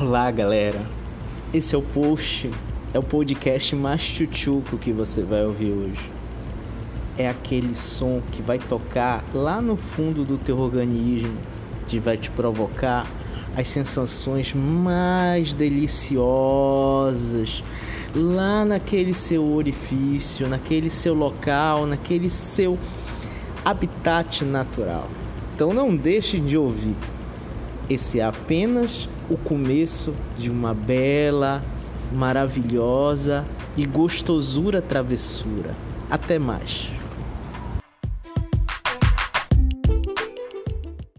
Olá, galera. Esse é o post, é o podcast mais chuchuco que você vai ouvir hoje. É aquele som que vai tocar lá no fundo do teu organismo, que vai te provocar as sensações mais deliciosas lá naquele seu orifício, naquele seu local, naquele seu habitat natural. Então não deixe de ouvir. Esse é apenas o começo de uma bela, maravilhosa e gostosura travessura. Até mais.